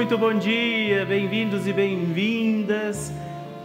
Muito bom dia, bem-vindos e bem-vindas.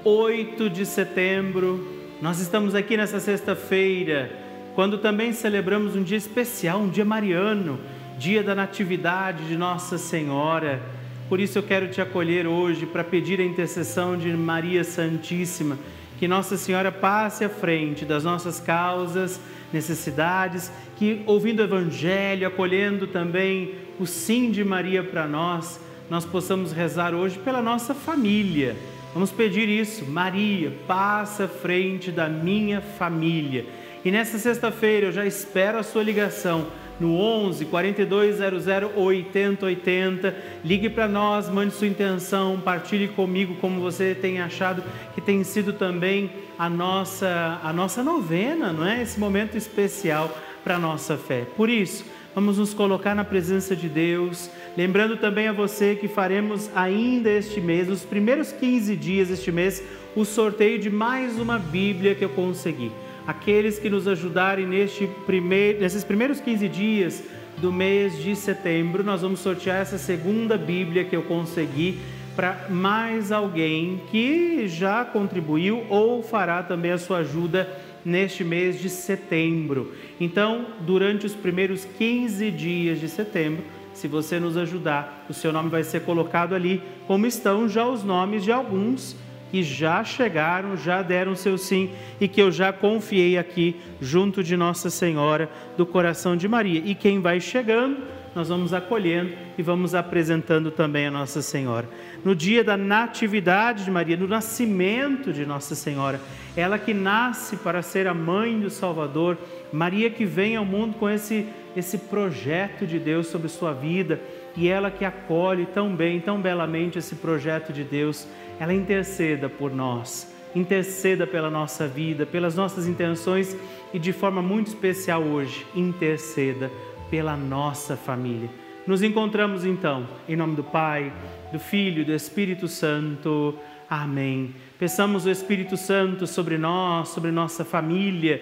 8 de setembro, nós estamos aqui nessa sexta-feira, quando também celebramos um dia especial, um dia mariano, dia da Natividade de Nossa Senhora. Por isso eu quero te acolher hoje para pedir a intercessão de Maria Santíssima, que Nossa Senhora passe à frente das nossas causas, necessidades, que ouvindo o Evangelho, acolhendo também o sim de Maria para nós, nós possamos rezar hoje pela nossa família. Vamos pedir isso, Maria, passa à frente da minha família. E nessa sexta-feira eu já espero a sua ligação no 11 4200 8080. Ligue para nós, mande sua intenção, partilhe comigo como você tem achado que tem sido também a nossa a nossa novena, não é? Esse momento especial para a nossa fé. Por isso, vamos nos colocar na presença de Deus, lembrando também a você que faremos ainda este mês, nos primeiros 15 dias deste mês, o sorteio de mais uma Bíblia que eu consegui. Aqueles que nos ajudarem neste primeir, nesses primeiros 15 dias do mês de setembro, nós vamos sortear essa segunda Bíblia que eu consegui para mais alguém que já contribuiu ou fará também a sua ajuda neste mês de setembro. Então, durante os primeiros 15 dias de setembro, se você nos ajudar, o seu nome vai ser colocado ali, como estão já os nomes de alguns que já chegaram, já deram seu sim e que eu já confiei aqui junto de Nossa Senhora do Coração de Maria. E quem vai chegando, nós vamos acolhendo e vamos apresentando também a Nossa Senhora. No dia da Natividade de Maria, no nascimento de Nossa Senhora, ela que nasce para ser a mãe do Salvador, Maria que vem ao mundo com esse, esse projeto de Deus sobre sua vida e ela que acolhe tão bem, tão belamente esse projeto de Deus, ela interceda por nós, interceda pela nossa vida, pelas nossas intenções e de forma muito especial hoje, interceda pela nossa família. Nos encontramos então, em nome do Pai, do Filho e do Espírito Santo. Amém. Peçamos o Espírito Santo sobre nós, sobre nossa família,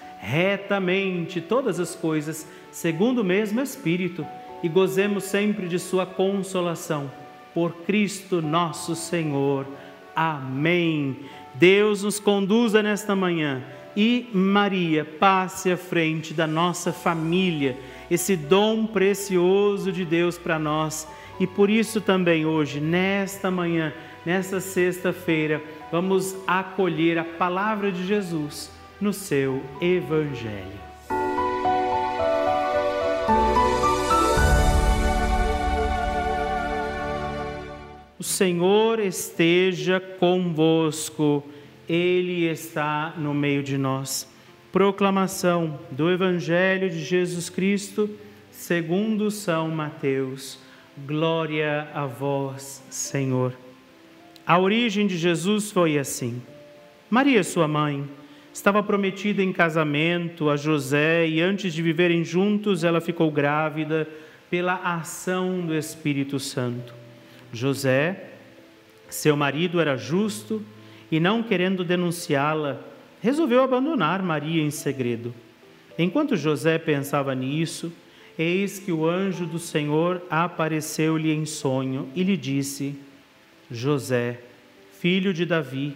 retamente todas as coisas segundo o mesmo Espírito e gozemos sempre de Sua consolação. Por Cristo nosso Senhor. Amém. Deus nos conduza nesta manhã e Maria passe à frente da nossa família, esse dom precioso de Deus para nós e por isso também hoje, nesta manhã, nesta sexta-feira, vamos acolher a palavra de Jesus no seu Evangelho. O Senhor esteja convosco, Ele está no meio de nós. Proclamação do Evangelho de Jesus Cristo, segundo São Mateus. Glória a vós, Senhor. A origem de Jesus foi assim. Maria, sua mãe, estava prometida em casamento a José e antes de viverem juntos, ela ficou grávida pela ação do Espírito Santo. José, seu marido, era justo e, não querendo denunciá-la, resolveu abandonar Maria em segredo. Enquanto José pensava nisso, Eis que o anjo do Senhor apareceu-lhe em sonho e lhe disse: José, filho de Davi,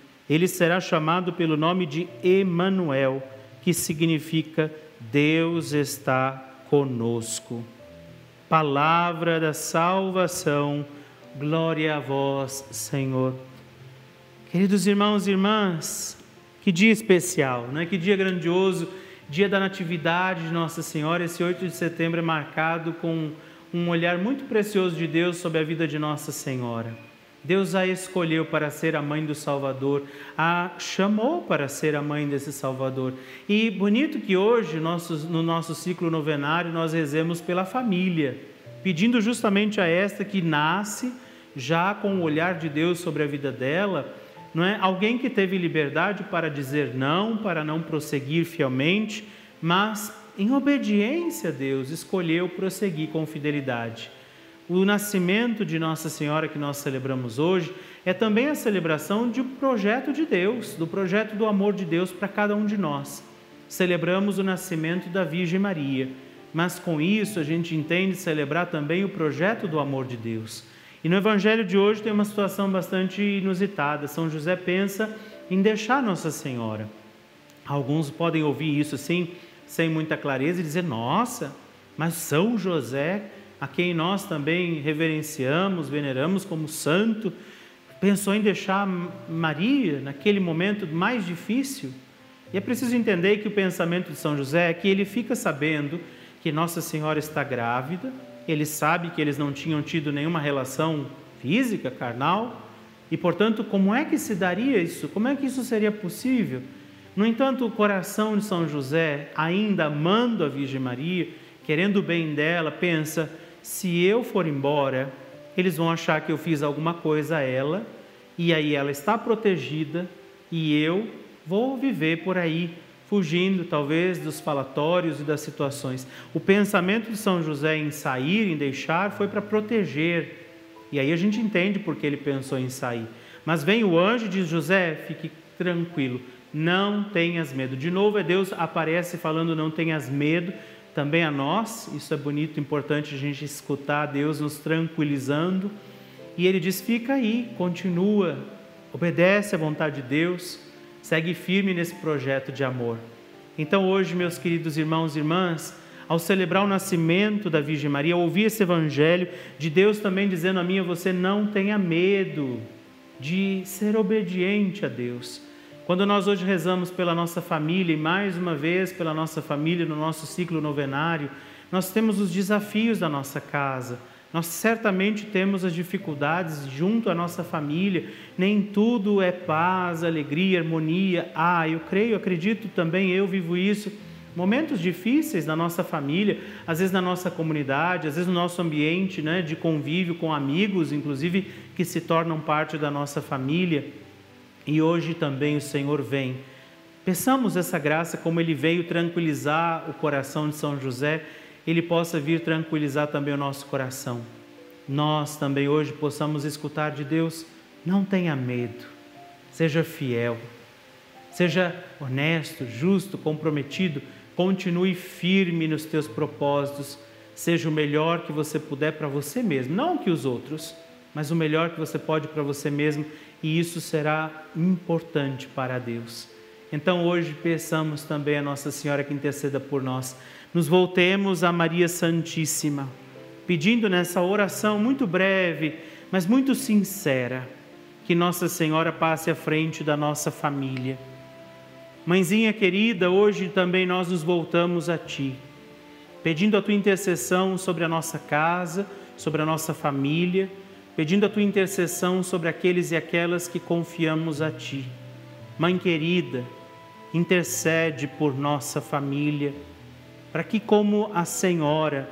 Ele será chamado pelo nome de Emanuel, que significa Deus está conosco. Palavra da salvação. Glória a vós, Senhor. Queridos irmãos e irmãs, Que dia especial, né? que dia grandioso, dia da Natividade de Nossa Senhora. Esse 8 de setembro é marcado com um olhar muito precioso de Deus sobre a vida de Nossa Senhora. Deus a escolheu para ser a mãe do Salvador, a chamou para ser a mãe desse Salvador. E bonito que hoje, no nosso ciclo novenário, nós rezemos pela família, pedindo justamente a esta que nasce já com o olhar de Deus sobre a vida dela, não é? Alguém que teve liberdade para dizer não, para não prosseguir fielmente, mas em obediência a Deus escolheu prosseguir com fidelidade. O nascimento de Nossa Senhora que nós celebramos hoje é também a celebração de um projeto de Deus, do projeto do amor de Deus para cada um de nós. Celebramos o nascimento da Virgem Maria, mas com isso a gente entende celebrar também o projeto do amor de Deus. E no Evangelho de hoje tem uma situação bastante inusitada. São José pensa em deixar Nossa Senhora. Alguns podem ouvir isso assim, sem muita clareza, e dizer: Nossa, mas São José, a quem nós também reverenciamos, veneramos como santo, pensou em deixar Maria naquele momento mais difícil? E é preciso entender que o pensamento de São José é que ele fica sabendo que Nossa Senhora está grávida ele sabe que eles não tinham tido nenhuma relação física, carnal, e portanto, como é que se daria isso? Como é que isso seria possível? No entanto, o coração de São José, ainda amando a Virgem Maria, querendo o bem dela, pensa: se eu for embora, eles vão achar que eu fiz alguma coisa a ela, e aí ela está protegida, e eu vou viver por aí fugindo talvez dos falatórios e das situações. O pensamento de São José em sair, em deixar, foi para proteger. E aí a gente entende porque ele pensou em sair. Mas vem o anjo e diz: José, fique tranquilo, não tenhas medo. De novo, é Deus aparece falando: não tenhas medo. Também a nós, isso é bonito, importante a gente escutar Deus nos tranquilizando. E ele diz: fica aí, continua, obedece à vontade de Deus segue firme nesse projeto de amor. Então, hoje, meus queridos irmãos e irmãs, ao celebrar o nascimento da Virgem Maria, ouvir esse evangelho de Deus também dizendo a mim você não tenha medo de ser obediente a Deus. Quando nós hoje rezamos pela nossa família e mais uma vez pela nossa família no nosso ciclo novenário, nós temos os desafios da nossa casa nós certamente temos as dificuldades junto à nossa família, nem tudo é paz, alegria, harmonia. Ah, eu creio, acredito também, eu vivo isso. Momentos difíceis na nossa família, às vezes na nossa comunidade, às vezes no nosso ambiente né, de convívio com amigos, inclusive que se tornam parte da nossa família. E hoje também o Senhor vem. Peçamos essa graça como ele veio tranquilizar o coração de São José ele possa vir tranquilizar também o nosso coração. Nós também hoje possamos escutar de Deus: não tenha medo, seja fiel, seja honesto, justo, comprometido, continue firme nos teus propósitos, seja o melhor que você puder para você mesmo, não que os outros, mas o melhor que você pode para você mesmo, e isso será importante para Deus. Então hoje peçamos também a Nossa Senhora que interceda por nós nos voltemos a Maria Santíssima, pedindo nessa oração muito breve, mas muito sincera, que Nossa Senhora passe à frente da nossa família. Mãezinha querida, hoje também nós nos voltamos a Ti, pedindo a Tua intercessão sobre a nossa casa, sobre a nossa família, pedindo a Tua intercessão sobre aqueles e aquelas que confiamos a Ti. Mãe querida, intercede por nossa família para que, como a Senhora,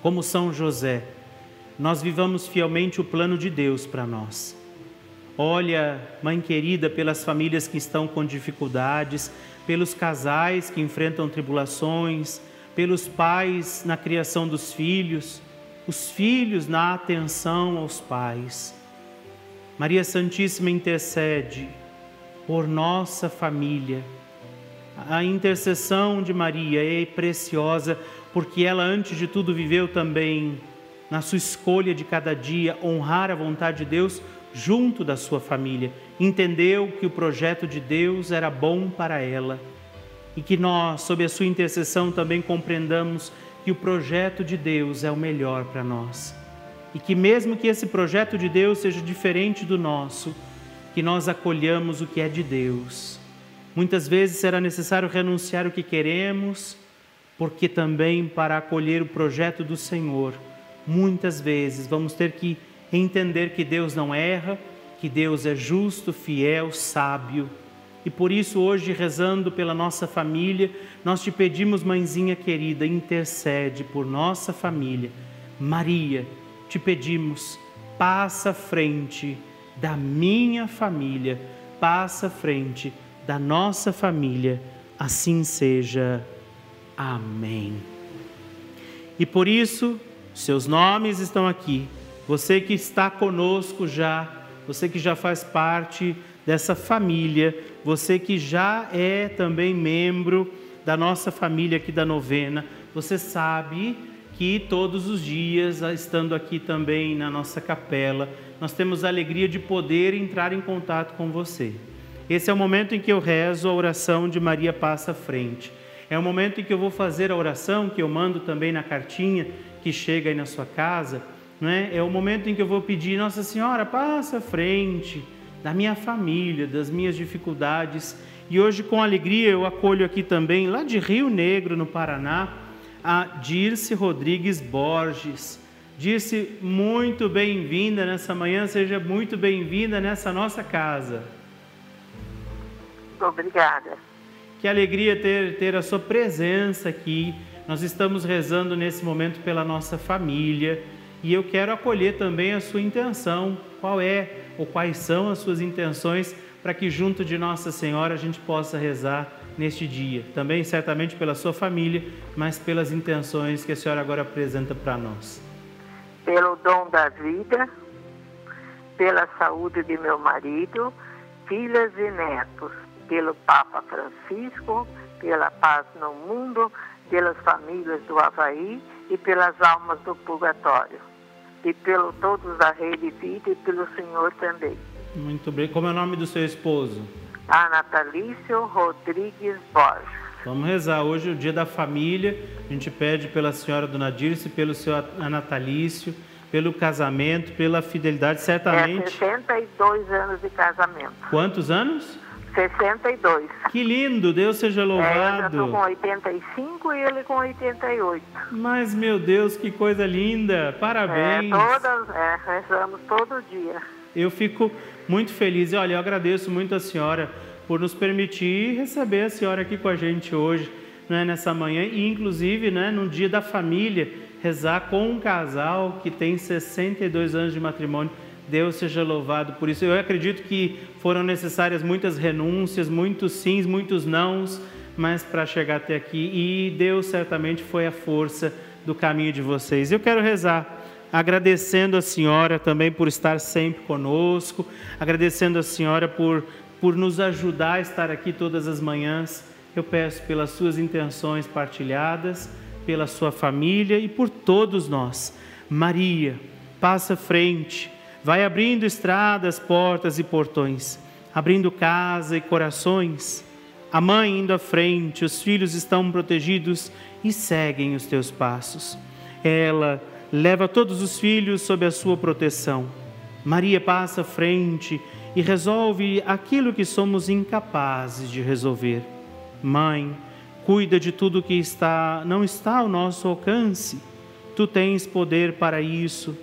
como São José, nós vivamos fielmente o plano de Deus para nós. Olha, Mãe querida, pelas famílias que estão com dificuldades, pelos casais que enfrentam tribulações, pelos pais na criação dos filhos, os filhos na atenção aos pais. Maria Santíssima intercede por nossa família a intercessão de Maria é preciosa porque ela, antes de tudo, viveu também na sua escolha de cada dia honrar a vontade de Deus junto da sua família. Entendeu que o projeto de Deus era bom para ela e que nós, sob a sua intercessão, também compreendamos que o projeto de Deus é o melhor para nós. E que, mesmo que esse projeto de Deus seja diferente do nosso, que nós acolhamos o que é de Deus Muitas vezes será necessário renunciar o que queremos, porque também para acolher o projeto do Senhor, muitas vezes vamos ter que entender que Deus não erra, que Deus é justo, fiel, sábio. E por isso, hoje, rezando pela nossa família, nós te pedimos, mãezinha querida, intercede por nossa família. Maria, te pedimos, passa à frente da minha família, passa à frente da nossa família, assim seja. Amém. E por isso, seus nomes estão aqui. Você que está conosco já, você que já faz parte dessa família, você que já é também membro da nossa família aqui da novena, você sabe que todos os dias, estando aqui também na nossa capela, nós temos a alegria de poder entrar em contato com você. Esse é o momento em que eu rezo a oração de Maria Passa à Frente. É o momento em que eu vou fazer a oração, que eu mando também na cartinha que chega aí na sua casa. Não é? é o momento em que eu vou pedir, Nossa Senhora, passa à frente da minha família, das minhas dificuldades. E hoje, com alegria, eu acolho aqui também, lá de Rio Negro, no Paraná, a Dirce Rodrigues Borges. Dirce, muito bem-vinda nessa manhã, seja muito bem-vinda nessa nossa casa. Obrigada. Que alegria ter, ter a sua presença aqui. Nós estamos rezando nesse momento pela nossa família e eu quero acolher também a sua intenção. Qual é ou quais são as suas intenções para que junto de Nossa Senhora a gente possa rezar neste dia? Também certamente pela sua família, mas pelas intenções que a senhora agora apresenta para nós. Pelo dom da vida, pela saúde de meu marido, filhas e netos pelo Papa Francisco, pela paz no mundo, pelas famílias do Havaí e pelas almas do purgatório. E pelo todos da rede vida e pelo Senhor também. Muito bem. Como é o nome do seu esposo? Anatalício Rodrigues Borges. Vamos rezar. Hoje é o dia da família. A gente pede pela senhora Dona Dirce, pelo seu Anatalício, pelo casamento, pela fidelidade, certamente. É 62 anos de casamento. Quantos anos? 62. Que lindo, Deus seja louvado. É, eu estou com 85 e ele com 88. Mas, meu Deus, que coisa linda, parabéns. É, todas, é, rezamos todo dia. Eu fico muito feliz e olha, eu agradeço muito a senhora por nos permitir receber a senhora aqui com a gente hoje, né, nessa manhã e inclusive, né, no dia da família, rezar com um casal que tem 62 anos de matrimônio. Deus seja louvado por isso. Eu acredito que foram necessárias muitas renúncias, muitos sims, muitos nãos, mas para chegar até aqui. E Deus certamente foi a força do caminho de vocês. Eu quero rezar agradecendo a senhora também por estar sempre conosco, agradecendo a senhora por, por nos ajudar a estar aqui todas as manhãs. Eu peço pelas suas intenções partilhadas, pela sua família e por todos nós. Maria, passa frente vai abrindo estradas, portas e portões, abrindo casa e corações. A mãe indo à frente, os filhos estão protegidos e seguem os teus passos. Ela leva todos os filhos sob a sua proteção. Maria passa à frente e resolve aquilo que somos incapazes de resolver. Mãe, cuida de tudo que está não está ao nosso alcance. Tu tens poder para isso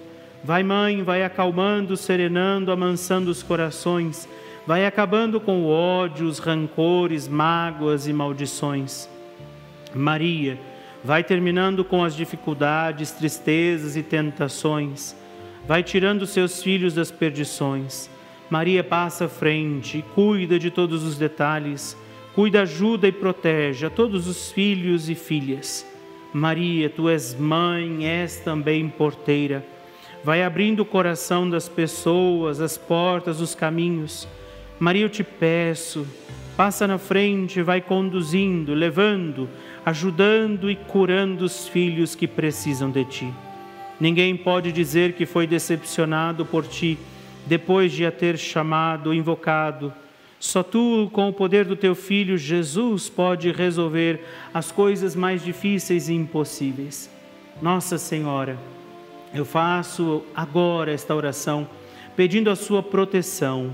Vai, mãe, vai acalmando, serenando, amansando os corações, vai acabando com o ódio, os rancores, mágoas e maldições. Maria, vai terminando com as dificuldades, tristezas e tentações, vai tirando seus filhos das perdições. Maria passa à frente, cuida de todos os detalhes, cuida, ajuda e protege a todos os filhos e filhas. Maria, tu és mãe, és também porteira vai abrindo o coração das pessoas, as portas, os caminhos. Maria, eu te peço, passa na frente, vai conduzindo, levando, ajudando e curando os filhos que precisam de ti. Ninguém pode dizer que foi decepcionado por ti depois de a ter chamado, invocado. Só tu, com o poder do teu filho Jesus, pode resolver as coisas mais difíceis e impossíveis. Nossa Senhora, eu faço agora esta oração pedindo a sua proteção,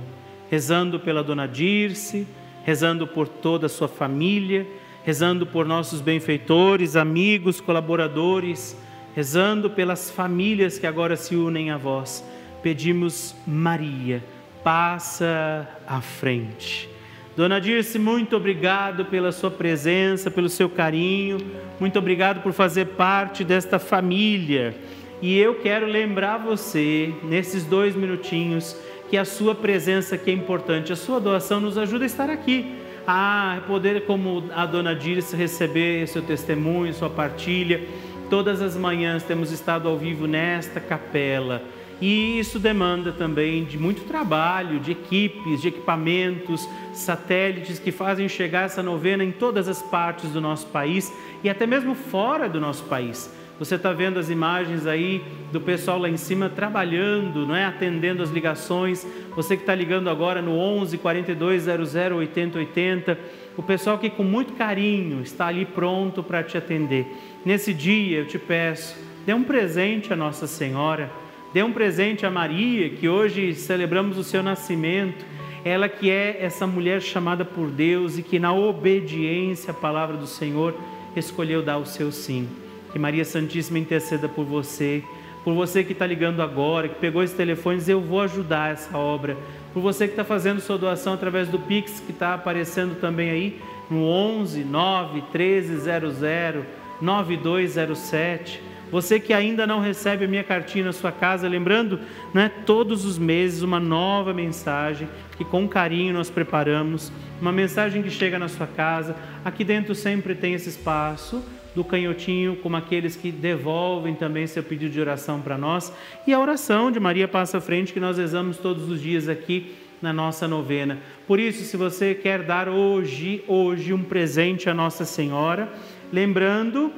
rezando pela dona Dirce, rezando por toda a sua família, rezando por nossos benfeitores, amigos, colaboradores, rezando pelas famílias que agora se unem a vós. Pedimos, Maria, passa à frente. Dona Dirce, muito obrigado pela sua presença, pelo seu carinho, muito obrigado por fazer parte desta família. E eu quero lembrar você, nesses dois minutinhos, que a sua presença aqui é importante, a sua doação nos ajuda a estar aqui, a poder, como a dona Dirce, receber seu testemunho, sua partilha. Todas as manhãs temos estado ao vivo nesta capela. E isso demanda também de muito trabalho, de equipes, de equipamentos, satélites que fazem chegar essa novena em todas as partes do nosso país e até mesmo fora do nosso país. Você está vendo as imagens aí do pessoal lá em cima trabalhando, não é? atendendo as ligações. Você que está ligando agora no 11 42 00 80 80. O pessoal que com muito carinho está ali pronto para te atender. Nesse dia eu te peço, dê um presente à Nossa Senhora, dê um presente a Maria, que hoje celebramos o seu nascimento. Ela que é essa mulher chamada por Deus e que na obediência à palavra do Senhor escolheu dar o seu sim. Que Maria Santíssima interceda por você, por você que está ligando agora, que pegou esse telefone diz, eu vou ajudar essa obra. Por você que está fazendo sua doação através do Pix, que está aparecendo também aí, no 11 9 13 00 9207. Você que ainda não recebe a minha cartinha na sua casa, lembrando, né, todos os meses uma nova mensagem que com carinho nós preparamos, uma mensagem que chega na sua casa. Aqui dentro sempre tem esse espaço do canhotinho, como aqueles que devolvem também seu pedido de oração para nós, e a oração de Maria Passa à Frente que nós rezamos todos os dias aqui na nossa novena. Por isso, se você quer dar hoje, hoje um presente à Nossa Senhora, lembrando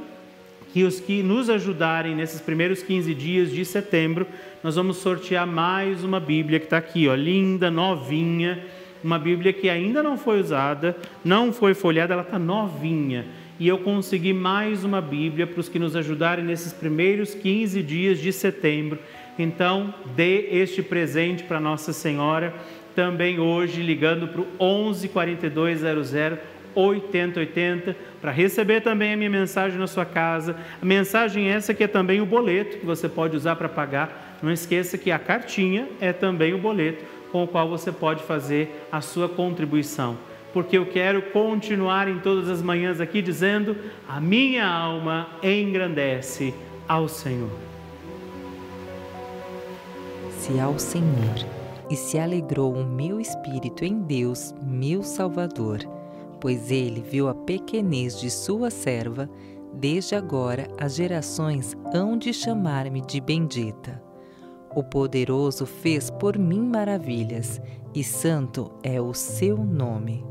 que os que nos ajudarem nesses primeiros 15 dias de setembro, nós vamos sortear mais uma Bíblia que está aqui, ó, linda, novinha, uma Bíblia que ainda não foi usada, não foi folheada, ela está novinha e eu consegui mais uma Bíblia para os que nos ajudarem nesses primeiros 15 dias de setembro. Então, dê este presente para Nossa Senhora também hoje, ligando para o 11 4200 8080 para receber também a minha mensagem na sua casa. A mensagem essa que é também o boleto que você pode usar para pagar. Não esqueça que a cartinha é também o boleto com o qual você pode fazer a sua contribuição porque eu quero continuar em todas as manhãs aqui dizendo: a minha alma engrandece ao Senhor. Se ao Senhor e se alegrou o meu espírito em Deus, meu Salvador, pois ele viu a pequenez de sua serva, desde agora as gerações hão de chamar-me de bendita. O poderoso fez por mim maravilhas, e santo é o seu nome.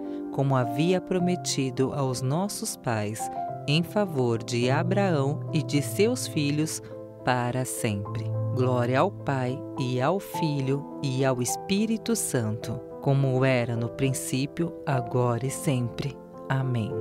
como havia prometido aos nossos pais, em favor de Abraão e de seus filhos para sempre. Glória ao Pai e ao Filho e ao Espírito Santo, como era no princípio, agora e sempre. Amém.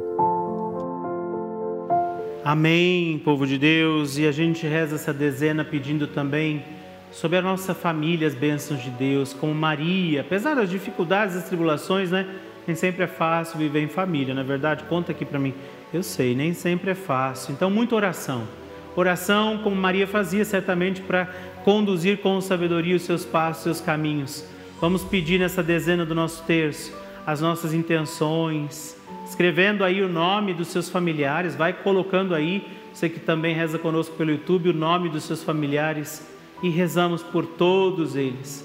Amém, povo de Deus, e a gente reza essa dezena pedindo também sobre a nossa família as bênçãos de Deus, como Maria, apesar das dificuldades e tribulações, né? Nem sempre é fácil viver em família, na é verdade? Conta aqui para mim. Eu sei, nem sempre é fácil. Então, muita oração. Oração, como Maria fazia, certamente para conduzir com sabedoria os seus passos, os seus caminhos. Vamos pedir nessa dezena do nosso terço as nossas intenções, escrevendo aí o nome dos seus familiares, vai colocando aí, você que também reza conosco pelo YouTube, o nome dos seus familiares e rezamos por todos eles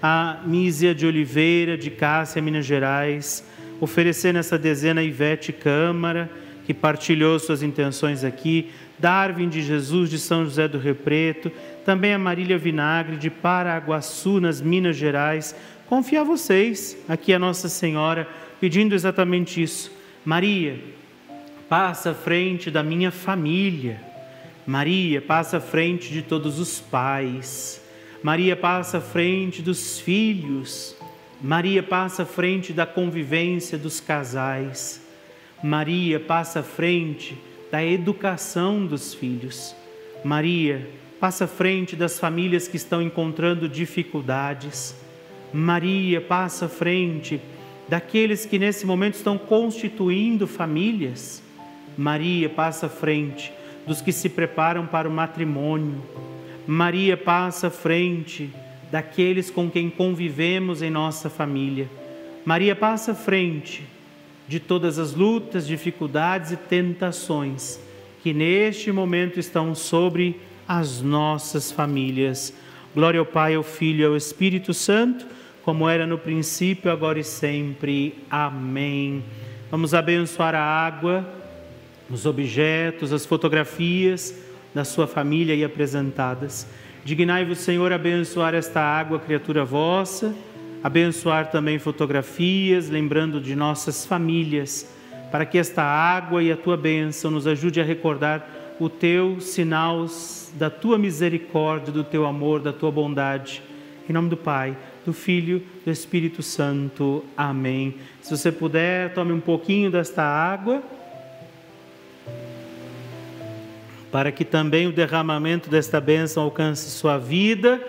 A Mísia de Oliveira, de Cássia, Minas Gerais, oferecer nessa dezena a Ivete Câmara, que partilhou suas intenções aqui, Darwin de Jesus, de São José do Repreto, também a Marília Vinagre, de Paraguaçu, nas Minas Gerais. Confia a vocês, aqui a Nossa Senhora, pedindo exatamente isso. Maria, passa à frente da minha família. Maria, passa à frente de todos os pais. Maria, passa à frente dos filhos. Maria, passa à frente da convivência dos casais. Maria, passa à frente da educação dos filhos. Maria, passa à frente das famílias que estão encontrando dificuldades. Maria, passa à frente daqueles que nesse momento estão constituindo famílias. Maria passa à frente dos que se preparam para o matrimônio. Maria passa à frente daqueles com quem convivemos em nossa família. Maria passa à frente de todas as lutas, dificuldades e tentações que neste momento estão sobre as nossas famílias. Glória ao Pai, ao Filho e ao Espírito Santo como era no princípio, agora e sempre. Amém. Vamos abençoar a água, os objetos, as fotografias da sua família aí apresentadas. Dignai-vos, Senhor, abençoar esta água, criatura vossa, abençoar também fotografias, lembrando de nossas famílias, para que esta água e a tua bênção nos ajude a recordar o teu sinal da tua misericórdia, do teu amor, da tua bondade. Em nome do Pai do Filho, do Espírito Santo. Amém. Se você puder, tome um pouquinho desta água. Para que também o derramamento desta bênção alcance sua vida.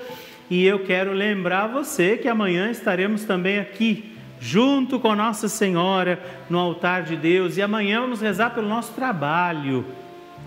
E eu quero lembrar você que amanhã estaremos também aqui, junto com Nossa Senhora, no altar de Deus. E amanhã vamos rezar pelo nosso trabalho,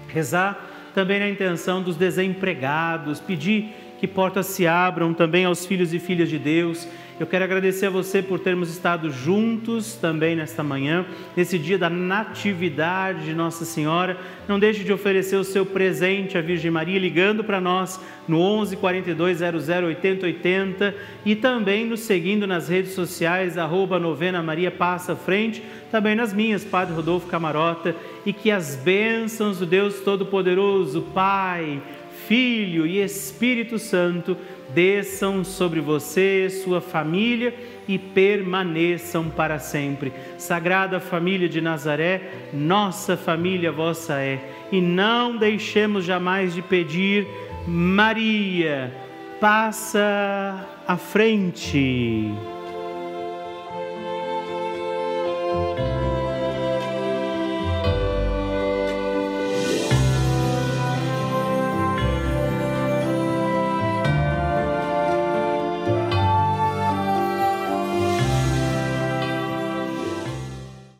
rezar também na intenção dos desempregados, pedir que portas se abram também aos filhos e filhas de Deus. Eu quero agradecer a você por termos estado juntos também nesta manhã, nesse dia da Natividade de Nossa Senhora. Não deixe de oferecer o seu presente à Virgem Maria, ligando para nós no 11 42 00 80 80 e também nos seguindo nas redes sociais, arroba novena Maria Passa Frente, também nas minhas, Padre Rodolfo Camarota, e que as bênçãos do Deus Todo-Poderoso, Pai, Filho e Espírito Santo desçam sobre você, sua família e permaneçam para sempre. Sagrada família de Nazaré, nossa família vossa é. E não deixemos jamais de pedir, Maria, passa à frente.